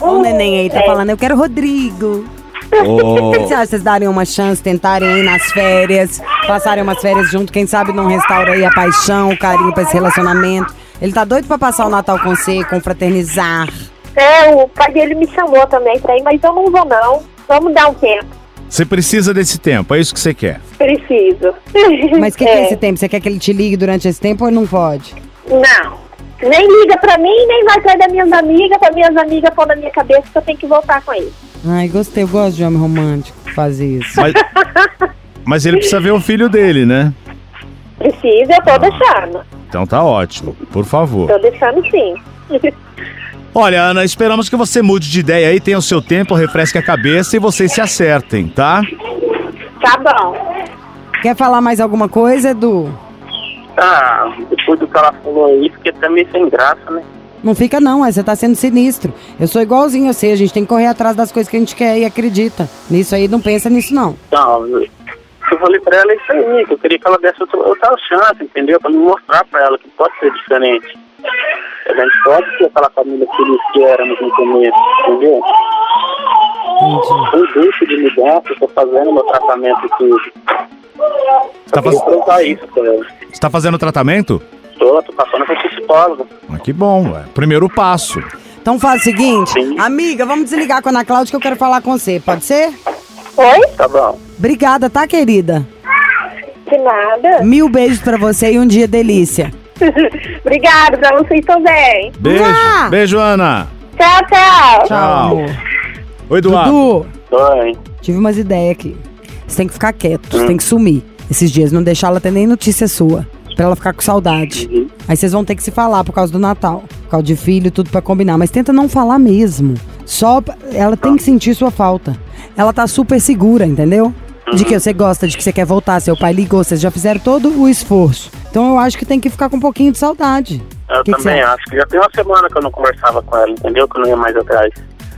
Speaker 3: Ó, o neném aí tá
Speaker 6: É.
Speaker 3: falando, eu quero Rodrigo. O que você acha? Vocês darem uma chance, tentarem ir nas férias, passarem umas férias junto, quem sabe não restaura aí a paixão, o carinho pra esse relacionamento. Ele tá doido pra passar o Natal com você, confraternizar.
Speaker 6: É, o pai dele me chamou também pra ir, mas eu não vou não. Vamos dar um tempo.
Speaker 2: Você precisa desse tempo, é isso que você quer.
Speaker 6: Preciso.
Speaker 3: Mas o que, que é esse tempo? Você quer que ele te ligue durante esse tempo ou não pode?
Speaker 6: Não. Nem liga pra mim, nem vai sair das minhas amigas, pra minhas amigas pôr na minha cabeça que eu tenho que voltar com ele.
Speaker 3: Ai, gostei, eu gosto de homem romântico que faz isso.
Speaker 2: Mas, mas ele precisa ver o filho dele, né?
Speaker 6: Precisa, eu tô deixando.
Speaker 2: Então tá ótimo, por favor.
Speaker 6: Tô deixando sim.
Speaker 2: Olha, Ana, esperamos que você mude de ideia aí, tenha o seu tempo, refresque a cabeça e vocês se acertem, tá?
Speaker 6: tá bom.
Speaker 3: Quer falar mais alguma coisa, Edu?
Speaker 5: Ah, depois do que ela falou aí, até meio sem graça, né?
Speaker 3: Não fica não, você tá sendo sinistro. Eu sou igualzinho a você, a gente tem que correr atrás das coisas que a gente quer e acredita. Nisso aí, não pensa nisso não.
Speaker 5: Não, eu falei pra ela isso aí, que eu queria que ela desse outra, outra chance, entendeu? Pra me mostrar pra ela que pode ser diferente. A gente pode ser aquela família feliz que éramos no começo, entendeu?
Speaker 3: Entendi.
Speaker 5: Não deixe de eu tô fazendo meu tratamento e tudo.
Speaker 2: Tá faz-
Speaker 5: isso ela.
Speaker 2: Você tá fazendo tratamento?
Speaker 5: Tô. Tô, passando por psicólogo.
Speaker 2: Ah, que bom, ué. Primeiro passo.
Speaker 3: Então faz o seguinte,
Speaker 5: Sim.
Speaker 3: amiga, vamos desligar com a Ana Cláudia que eu quero falar com você, pode ser?
Speaker 6: Oi?
Speaker 5: Tá bom.
Speaker 3: Obrigada, tá, querida?
Speaker 6: De nada.
Speaker 3: Mil beijos pra você e um dia delícia.
Speaker 6: Obrigada pra vocês também.
Speaker 2: Beijo.
Speaker 3: Mua!
Speaker 2: Beijo, Ana.
Speaker 6: Tchau, tchau.
Speaker 2: Tchau. Oi, Eduardo.
Speaker 3: Dudu,
Speaker 5: Oi.
Speaker 3: tive umas ideias aqui. Você tem que ficar quieto, você tem que sumir esses dias, não deixar ela ter nem notícia sua. Pra ela ficar com saudade. Aí vocês vão ter que se falar por causa do Natal. Por causa de filho, tudo pra combinar. Mas tenta não falar mesmo. Só. pra- Ela tem que sentir sua falta. Ela tá super segura, entendeu? De que você gosta, de que você quer voltar, seu pai ligou, vocês já fizeram todo o esforço. Então eu acho que tem que ficar com um pouquinho de saudade.
Speaker 5: Eu
Speaker 3: Que que
Speaker 5: também
Speaker 3: acha?
Speaker 5: acho que já tem uma semana que eu não conversava com ela, entendeu? Que eu não ia mais atrás.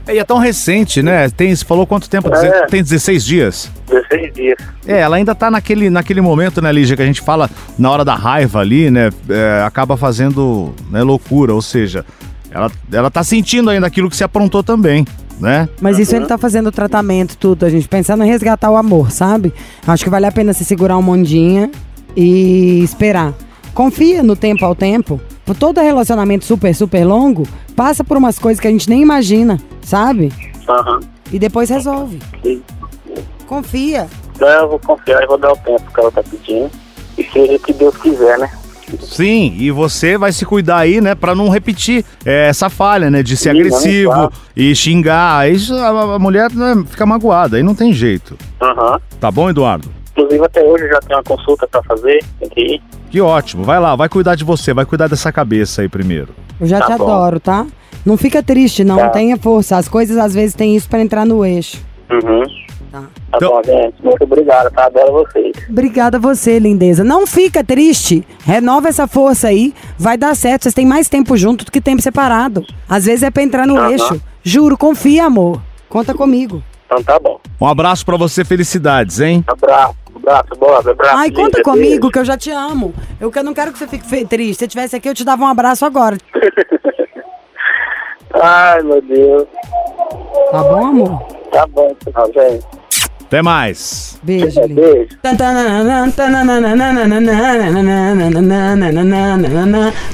Speaker 2: E é tão recente, né? Tem, você falou quanto tempo?
Speaker 5: É.
Speaker 2: Tem 16 dias.
Speaker 5: 16 dias.
Speaker 2: É, ela ainda tá naquele, naquele momento, né, Lígia, que a gente fala na hora da raiva ali, né? é, acaba fazendo né, loucura, ou seja, ela, ela tá sentindo ainda aquilo que se aprontou também, né?
Speaker 3: Mas isso ele tá fazendo o tratamento, tudo. A gente pensando em resgatar o amor, sabe? Acho que vale a pena se segurar um mondinha e esperar. Confia no tempo ao tempo. Por todo relacionamento super, super longo, passa por umas coisas que a gente nem imagina, sabe?
Speaker 5: Aham.
Speaker 3: E depois resolve.
Speaker 5: Sim.
Speaker 3: Confia.
Speaker 5: Então eu vou confiar e vou dar o tempo que ela tá pedindo. E seja o que Deus quiser, né?
Speaker 2: Sim, e você vai se cuidar aí, né, pra não repetir é, essa falha, né, de ser
Speaker 5: Sim,
Speaker 2: agressivo
Speaker 5: claro.
Speaker 2: e xingar. Aí a, a mulher né, fica magoada, aí não tem jeito.
Speaker 5: Aham.
Speaker 2: Tá bom, Eduardo?
Speaker 5: Inclusive até hoje eu já tenho uma consulta pra fazer. Tem que ir.
Speaker 2: Que ótimo. Vai lá, vai cuidar de você, vai cuidar dessa cabeça aí primeiro.
Speaker 3: Eu já
Speaker 5: Tá
Speaker 3: te
Speaker 5: bom.
Speaker 3: adoro, tá? Não fica triste, não.
Speaker 5: Tá.
Speaker 3: Tenha força. As coisas às vezes têm isso pra entrar no eixo.
Speaker 5: Uhum.
Speaker 3: Tá.
Speaker 5: Tá
Speaker 2: Então-
Speaker 5: bom, gente. Muito obrigado, tá? Adoro vocês.
Speaker 3: Obrigada a você, lindeza. Não fica triste. Renova essa força aí. Vai dar certo. Vocês têm mais tempo junto do que tempo separado. Às vezes é pra entrar no eixo. Juro, confia, amor. Conta comigo.
Speaker 5: Então tá bom.
Speaker 2: Um abraço pra você, felicidades, hein?
Speaker 5: Abraço, abraço, Bob, abraço.
Speaker 3: Ai, conta comigo que eu já te amo. Eu não quero que você fique triste. Se eu tivesse aqui, eu te dava um abraço agora.
Speaker 5: Ai, meu Deus.
Speaker 3: Tá bom, amor?
Speaker 5: Tá bom, tchau, gente.
Speaker 2: Até mais.
Speaker 3: Beijo, lindo.
Speaker 5: Beijo.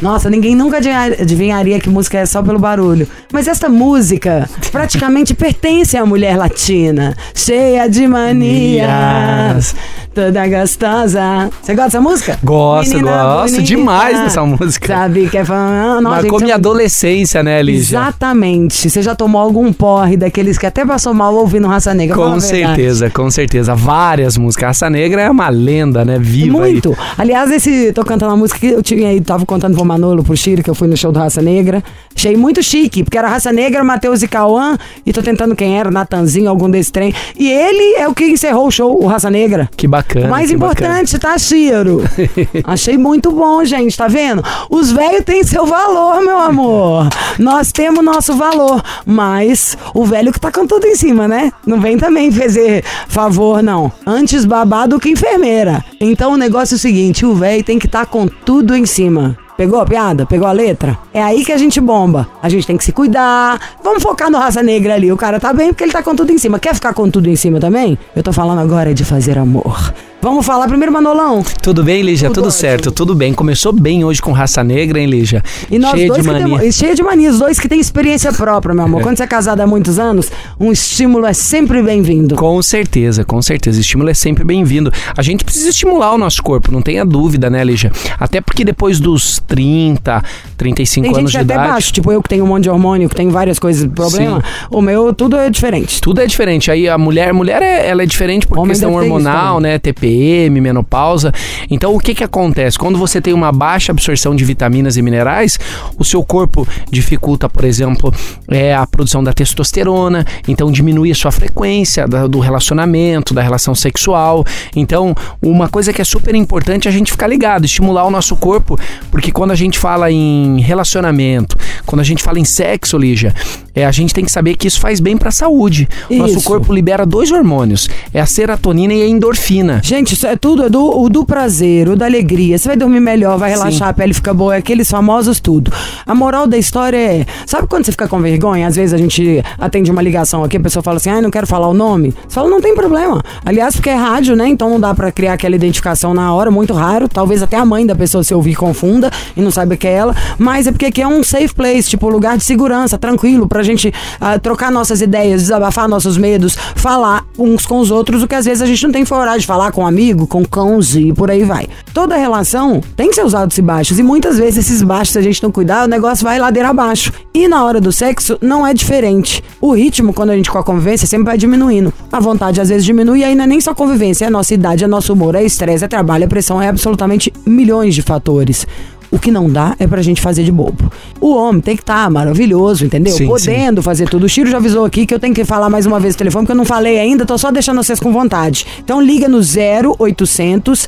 Speaker 3: Nossa, ninguém nunca adivinha- adivinharia que música é só pelo barulho. Mas esta música praticamente pertence à mulher latina, cheia de manias, toda gostosa. Você gosta dessa música?
Speaker 8: Gosto,
Speaker 3: Menina
Speaker 8: gosto
Speaker 3: bonita,
Speaker 8: demais dessa música.
Speaker 3: Sabe que é fã. Nossa,
Speaker 8: Marcou
Speaker 3: gente,
Speaker 8: minha adolescência, né, Lígia?
Speaker 3: Exatamente. Você já tomou algum porre daqueles que até passou mal ouvindo Raça Negra?
Speaker 8: Com certeza, com certeza. Várias músicas. Raça Negra é uma lenda, né? Viva aí.
Speaker 3: Muito. Aliás, esse tô cantando uma música que eu tinha aí, tava contando pro Manolo, pro Chiro, que eu fui no show do Raça Negra. Achei muito chique, porque era Raça Negra, Matheus e Cauã, e tô tentando quem era, Natanzinho, algum desse trem. E ele é o que encerrou o show, o Raça Negra.
Speaker 8: Que bacana.
Speaker 3: O mais importante, tá, Chiro? Achei muito bom, gente, tá vendo? Os velhos têm seu valor, meu amor. Nós temos nosso valor, mas o velho que tá com tudo em cima, né? Não vem também fazer favor, não. Antes babá do que enfermeira. Então o negócio é o seguinte, o velho tem que estar com tudo em cima. Pegou a piada? Pegou a letra? É aí que a gente bomba. A gente tem que se cuidar. Vamos focar no raça negra ali. O cara tá bem porque ele tá com tudo em cima. Quer ficar com tudo em cima também? Eu tô falando agora de fazer amor. Vamos falar primeiro, Manolão.
Speaker 8: Tudo bem, Lígia?
Speaker 3: Tudo
Speaker 8: Tudo, certo, tudo bem. Começou bem hoje com raça negra, hein, Lígia?
Speaker 3: E nós
Speaker 8: Cheia
Speaker 3: dois
Speaker 8: de mania.
Speaker 3: temos, cheia de mania, os dois que têm experiência própria, meu amor. Quando você é casado há muitos anos, um estímulo é sempre bem-vindo.
Speaker 8: Com certeza, com certeza. Estímulo é sempre bem-vindo. A gente precisa estimular o nosso corpo, não tenha dúvida, né, Lígia? Até porque depois dos 30, 35
Speaker 3: Tem
Speaker 8: anos de
Speaker 3: é até
Speaker 8: idade.
Speaker 3: baixo, tipo eu que tenho um monte de hormônio, que tenho várias coisas, problema. O meu, tudo é diferente.
Speaker 8: Tudo é diferente. Aí a mulher, mulher é, ela é diferente por
Speaker 3: Homem
Speaker 8: questão hormonal, né? TPM, menopausa. Então o que que acontece? Quando você tem uma baixa absorção de vitaminas e minerais, o seu corpo dificulta, por exemplo, é, a produção da testosterona, então diminui a sua frequência da- do relacionamento, da relação sexual. Então, uma coisa que é super importante é a gente ficar ligado, estimular o nosso corpo, porque quando a gente fala em relacionamento, quando a gente fala em sexo, Lígia, é, a gente tem que saber que isso faz bem para a saúde. O Nosso
Speaker 3: Isso.
Speaker 8: corpo libera dois hormônios, é a serotonina e a endorfina.
Speaker 3: Gente, Gente, isso é tudo, é do, o do prazer, o da alegria. Você vai dormir melhor, vai relaxar, a pele fica boa, é aqueles famosos tudo. A moral da história é. Sabe quando você fica com vergonha? Às vezes a gente atende uma ligação aqui, a pessoa fala assim, ai, não quero falar o nome. Você fala, não tem problema. Aliás, porque é rádio, né? Então não dá pra criar aquela identificação na hora, muito raro. Talvez até a mãe da pessoa se ouvir confunda e não saiba que é ela. Mas é porque aqui é um safe place, tipo, lugar de segurança, tranquilo, pra gente ah, trocar nossas ideias, desabafar nossos medos, falar uns com os outros, o que às vezes a gente não tem coragem de falar com amigo, com cãos e por aí vai. Toda relação tem seus altos e baixos, e muitas vezes esses baixos, se a gente não cuidar, o negócio vai ladeira abaixo. E na hora do sexo não é diferente. O ritmo, quando a gente com a convivência, sempre vai diminuindo. A vontade às vezes diminui, e aí não é nem só convivência, é a nossa idade, é nosso humor, é estresse, é trabalho, é pressão, é absolutamente milhões de fatores. O que não dá é pra gente fazer de bobo. O homem tem que estar maravilhoso, entendeu?
Speaker 8: Sim,
Speaker 3: Podendo fazer tudo. O Chiro já avisou aqui que eu tenho que falar mais uma vez o telefone, porque eu não falei ainda, tô só deixando vocês com vontade. Então liga no 0800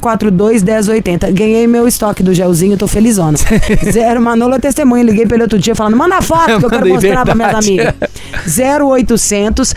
Speaker 3: 042 1080. Ganhei meu estoque do gelzinho, tô felizona. Zero Manolo é testemunha, liguei pra ele outro dia falando: manda foto que eu quero mostrar pra minhas
Speaker 8: verdade.
Speaker 3: amigas. 0800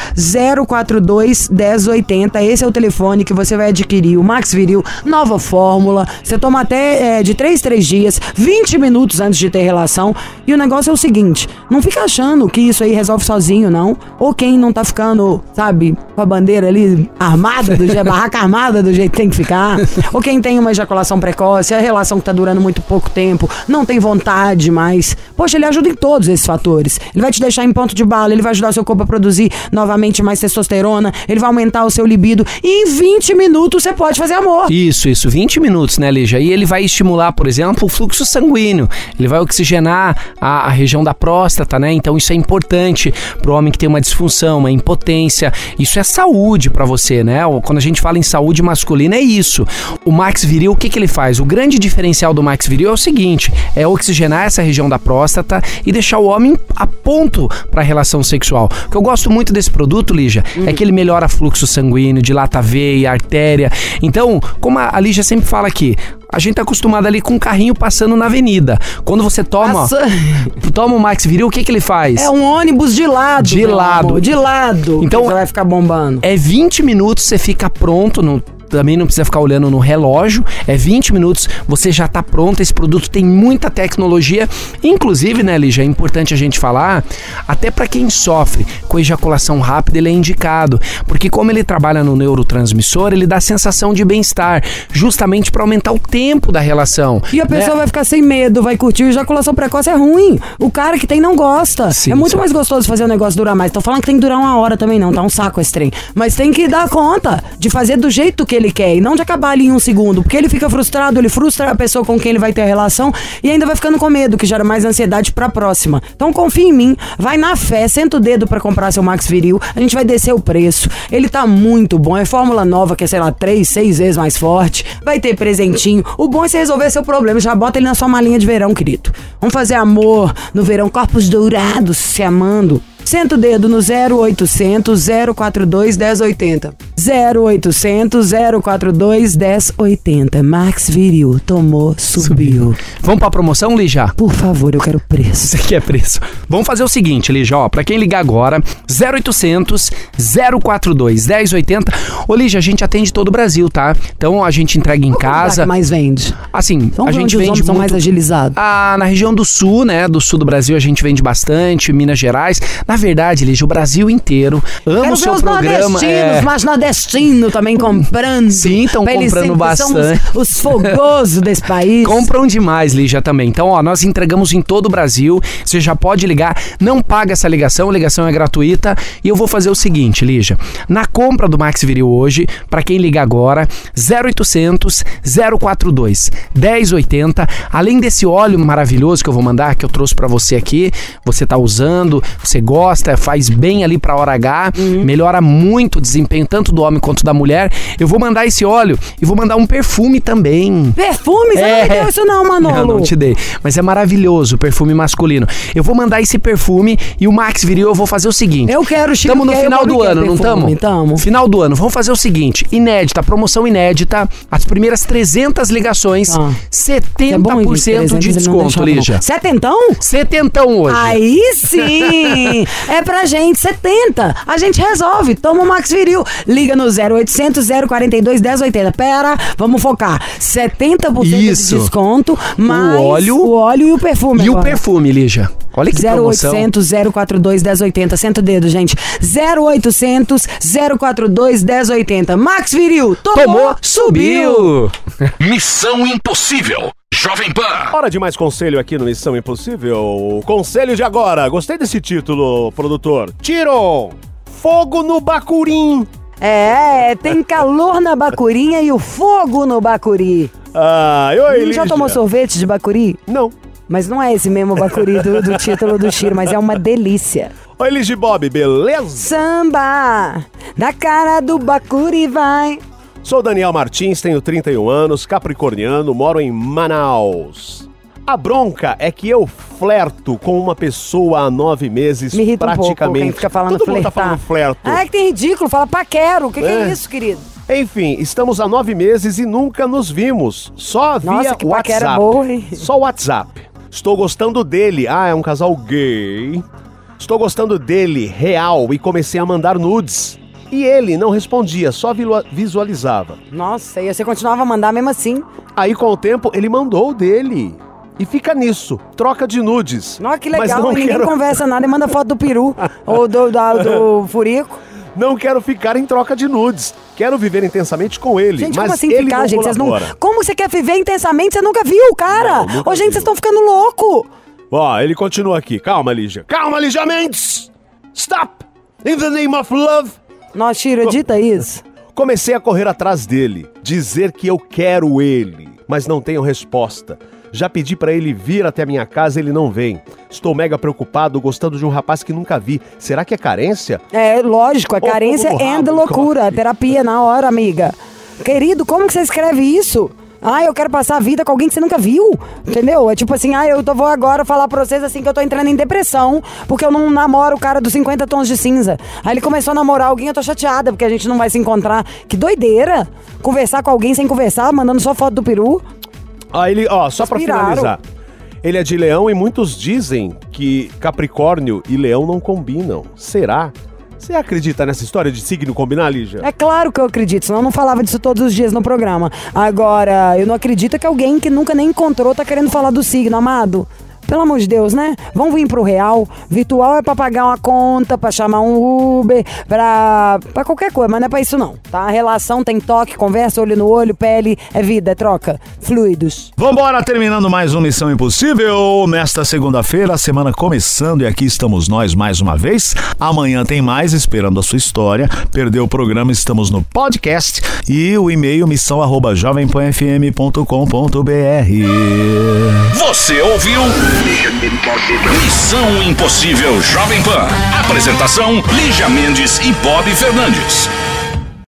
Speaker 3: 042 1080. Esse é o telefone que você vai adquirir. O Max Viril, nova fórmula. Você toma até é, de 3 três dias, 20 minutos antes de ter relação. E o negócio é o seguinte: não fica achando que isso aí resolve sozinho, não. Ou quem não tá ficando, sabe, com a bandeira ali armada, do jeito, barraca armada do jeito que tem que ficar. Ou quem tem uma ejaculação precoce, a relação que tá durando muito pouco tempo, não tem vontade mais. Poxa, ele ajuda em todos esses fatores. Ele vai te deixar em ponto de bala, ele vai ajudar o seu corpo a produzir novamente mais testosterona, ele vai aumentar o seu libido. E em 20 minutos você pode fazer amor.
Speaker 8: Isso, isso, 20 minutos, né, Lígia? E ele vai estimular, por exemplo, o fluxo sanguíneo. Ele vai oxigenar a, a região da próstata, né? Então isso é importante pro homem que tem uma disfunção, uma impotência. Isso é saúde pra você, né? O- Quando a gente fala em saúde masculina é isso. O Max Viril, o que que ele faz? O grande diferencial do Max Viril é o seguinte, é oxigenar essa região da próstata e deixar o homem a ponto para a relação sexual. O que eu gosto muito desse produto, Lígia, é que ele melhora fluxo sanguíneo, dilata a veia, artéria. Então, como a a Lígia sempre fala aqui, a gente tá acostumado ali com um carrinho passando na avenida. Quando você toma,
Speaker 3: Passa-
Speaker 8: toma o Max Viril, o que que ele faz?
Speaker 3: É um ônibus de lado.
Speaker 8: De lado.
Speaker 3: amor, de lado.
Speaker 8: Então-
Speaker 3: vai ficar bombando.
Speaker 8: É 20 minutos, você fica pronto, não- também não precisa ficar olhando no relógio. É 20 minutos, você já tá pronto. Esse produto tem muita tecnologia. Inclusive, né, Lígia, é importante a gente falar, até para quem sofre com ejaculação rápida, ele é indicado. Porque como ele trabalha no neurotransmissor, ele dá sensação de bem-estar, justamente para aumentar o tempo da relação.
Speaker 3: E a pessoa
Speaker 8: né?
Speaker 3: vai ficar sem medo, vai curtir. Ejaculação precoce é ruim. O cara que tem não gosta.
Speaker 8: Sim,
Speaker 3: é muito mais gostoso fazer o negócio durar mais. Tô falando que tem que durar uma hora também, não. Tá um saco esse trem. Mas tem que dar conta de fazer do jeito que ele quer e não de acabar ali em um segundo. Porque ele fica frustrado, ele frustra a pessoa com quem ele vai ter a relação e ainda vai ficando com medo, que gera mais ansiedade pra próxima. Então confia em mim, vai na fé, senta o dedo pra comprar seu Max Viril. A gente vai descer o preço. Ele tá muito bom. É fórmula nova, que é, sei lá, três, seis vezes mais forte. Vai ter presentinho. O bom é você resolver seu problema. Já bota ele na sua malinha de verão, querido. Vamos fazer amor no verão, corpos dourados se amando. Senta o dedo no 0800 042 1080. 0800 042 1080. Max Viril. Tomou, subiu.
Speaker 8: Vamos pra promoção, Lígia?
Speaker 3: Por favor, eu quero preço.
Speaker 8: Você quer preço? Vamos fazer o seguinte, Lígia, ó, pra quem ligar agora, 0800 042 1080. Ô, Lígia, a gente atende todo o Brasil, tá? Então a gente entrega em
Speaker 3: Qual lugar
Speaker 8: casa.
Speaker 3: que mais vende?
Speaker 8: Assim,
Speaker 3: Vamos
Speaker 8: a gente
Speaker 3: onde os
Speaker 8: vende
Speaker 3: homens são
Speaker 8: muito.
Speaker 3: mais agilizados.
Speaker 8: Ah, na região do sul, né? Do sul do Brasil a gente vende bastante, Minas Gerais. Na verdade, Lígia, o Brasil inteiro ama
Speaker 3: Quero
Speaker 8: o
Speaker 3: ver
Speaker 8: seu
Speaker 3: os
Speaker 8: programa.
Speaker 3: nordestinos,
Speaker 8: é.
Speaker 3: mas nordestinos também comprando.
Speaker 8: Sim, tão
Speaker 3: Pra eles
Speaker 8: comprando
Speaker 3: são os-
Speaker 8: bastante.
Speaker 3: Os, fogosos desse país.
Speaker 8: Compram demais, Lígia, também. Então, ó, nós entregamos em todo o Brasil. Você já pode ligar, não paga essa ligação, a ligação é gratuita. E eu vou fazer o seguinte, Lígia. Na compra do Max Viril hoje, pra quem liga agora, 0800 042 1080. Além desse óleo maravilhoso que eu vou mandar, que eu trouxe pra você aqui, você tá usando, você gosta, faz bem ali pra hora H, melhora muito o desempenho tanto do homem quanto da mulher. Eu vou mandar esse óleo e vou mandar um perfume também.
Speaker 3: Perfume? Você não me deu isso não, Manolo.
Speaker 8: Não, não te dei. Mas é maravilhoso o perfume masculino. Eu vou mandar esse perfume e o Max Viril eu vou fazer o seguinte.
Speaker 3: Eu quero, Chico,
Speaker 8: Estamos no final do ano, não
Speaker 3: perfume,
Speaker 8: estamos?
Speaker 3: tamo.
Speaker 8: Final do ano. Vamos fazer o seguinte: inédita, promoção inédita. As primeiras 300 ligações,
Speaker 3: é
Speaker 8: 70%
Speaker 3: bom, gente,
Speaker 8: de
Speaker 3: 300 ele não
Speaker 8: desconto,
Speaker 3: não.
Speaker 8: Lígia.
Speaker 3: Setentão?
Speaker 8: Setentão hoje.
Speaker 3: Aí sim! é pra gente. 70. A gente resolve. Toma o Max Viril. Liga no 0800 042 1080. Pera, vamos focar. 70%
Speaker 4: Isso.
Speaker 3: de desconto, mais
Speaker 4: óleo.
Speaker 3: o óleo e o perfume.
Speaker 4: E o
Speaker 3: agora.
Speaker 4: perfume, Lígia? Olha que promoção.
Speaker 3: 0800 042 1080. Senta o dedo, gente. 0800 042 1080. Max Viril. Tomou,
Speaker 4: Tomou, subiu.
Speaker 1: Missão Impossível. Jovem Pan.
Speaker 9: Hora de mais conselho aqui no Missão Impossível. Conselho de agora. Gostei desse título, produtor. Tiro! Fogo no Bacurim.
Speaker 3: É, tem calor na bacurinha e o fogo no bacuri.
Speaker 9: Ah, oi,
Speaker 3: Já
Speaker 9: Lígia.
Speaker 3: tomou sorvete de bacuri?
Speaker 9: Não.
Speaker 3: Mas não é esse mesmo bacuri do, do título do tiro, mas é uma delícia.
Speaker 9: Oi, Ligi Bob, beleza?
Speaker 3: Samba, na cara do bacuri vai.
Speaker 9: Sou Daniel Martins, tenho 31 anos, capricorniano, moro em Manaus. A bronca é que eu flerto com uma pessoa há nove meses,
Speaker 3: Me irrita um pouco
Speaker 9: praticamente.
Speaker 3: quem fica falando
Speaker 9: Todo mundo tá
Speaker 3: flertar.
Speaker 9: falando flerto.
Speaker 3: Ah, que tem ridículo, fala paquero. O que, que é
Speaker 9: É.
Speaker 3: isso, querido?
Speaker 9: Enfim, estamos há nove meses e nunca nos vimos. Só via
Speaker 3: Nossa, que
Speaker 9: WhatsApp.
Speaker 3: boa, hein?
Speaker 9: Só WhatsApp. Estou gostando dele. Ah, é um casal gay. Estou gostando dele, real, e comecei a mandar nudes. E ele não respondia, só visualizava.
Speaker 3: Nossa, e você continuava a mandar mesmo assim.
Speaker 9: Aí, com o tempo, ele mandou o dele. E fica nisso, troca de nudes.
Speaker 3: Nossa, que legal.
Speaker 9: não
Speaker 3: ninguém
Speaker 9: quero,
Speaker 3: conversa nada e manda foto do peru ou do, da- do furico.
Speaker 9: não quero ficar em troca de nudes. Quero viver intensamente com ele.
Speaker 3: Gente,
Speaker 9: mas
Speaker 3: como assim
Speaker 9: ele
Speaker 3: ficar, gente? Vocês não... Como você quer viver intensamente? Você nunca viu o cara?
Speaker 9: Não,
Speaker 3: Ô, gente,
Speaker 9: vi.
Speaker 3: vocês estão ficando louco.
Speaker 9: Ó, ele continua aqui. Calma, Lígia. Calma, Lígia Mendes! Stop! In the name of love!
Speaker 3: Nossa, Tiro, edita isso.
Speaker 9: Comecei a correr atrás dele, dizer que eu quero ele, mas não tenho resposta. Já pedi pra ele vir até minha casa, ele não vem. Estou mega preocupado, gostando de um rapaz que nunca vi. Será que é carência?
Speaker 3: É, lógico, a carência é de loucura.
Speaker 9: corre.
Speaker 3: Terapia na hora, amiga. Querido, como que você escreve isso? Ah, eu quero passar a vida com alguém que você nunca viu. Entendeu? É tipo assim, ah, eu tô- vou agora falar pra vocês assim que eu tô entrando em depressão porque eu não namoro o cara dos 50 tons de cinza. Aí ele começou a namorar alguém, eu tô chateada porque a gente não vai se encontrar. Que doideira! Conversar com alguém sem conversar, mandando só foto do peru.
Speaker 9: Ah, ele, ó, só pra
Speaker 3: Inspiraram.
Speaker 9: finalizar. Ele é de leão e muitos dizem que Capricórnio e leão não combinam. Será? Você acredita nessa história de signo combinar, Lígia?
Speaker 3: É claro que eu acredito, senão eu não falava disso todos os dias no programa. Agora, eu não acredito que alguém que nunca nem encontrou tá querendo falar do signo, amado. Pelo amor de Deus, né? Vamos vir pro real. Virtual é pra pagar uma conta, pra chamar um Uber, pra, pra qualquer coisa, mas não é pra isso não, tá? Relação tem toque, conversa, olho no olho, pele, é vida, é troca. Fluidos.
Speaker 2: Vambora, terminando mais uma Missão Impossível. Nesta segunda-feira, a semana começando e aqui estamos nós mais uma vez. Amanhã tem mais, esperando a sua história. Perdeu o programa, estamos no podcast e o e-mail missão arroba jovempanfm.com.br.
Speaker 1: Você ouviu? Missão Impossível Jovem Pan. Apresentação: Lígia Mendes e Bob Fernandes.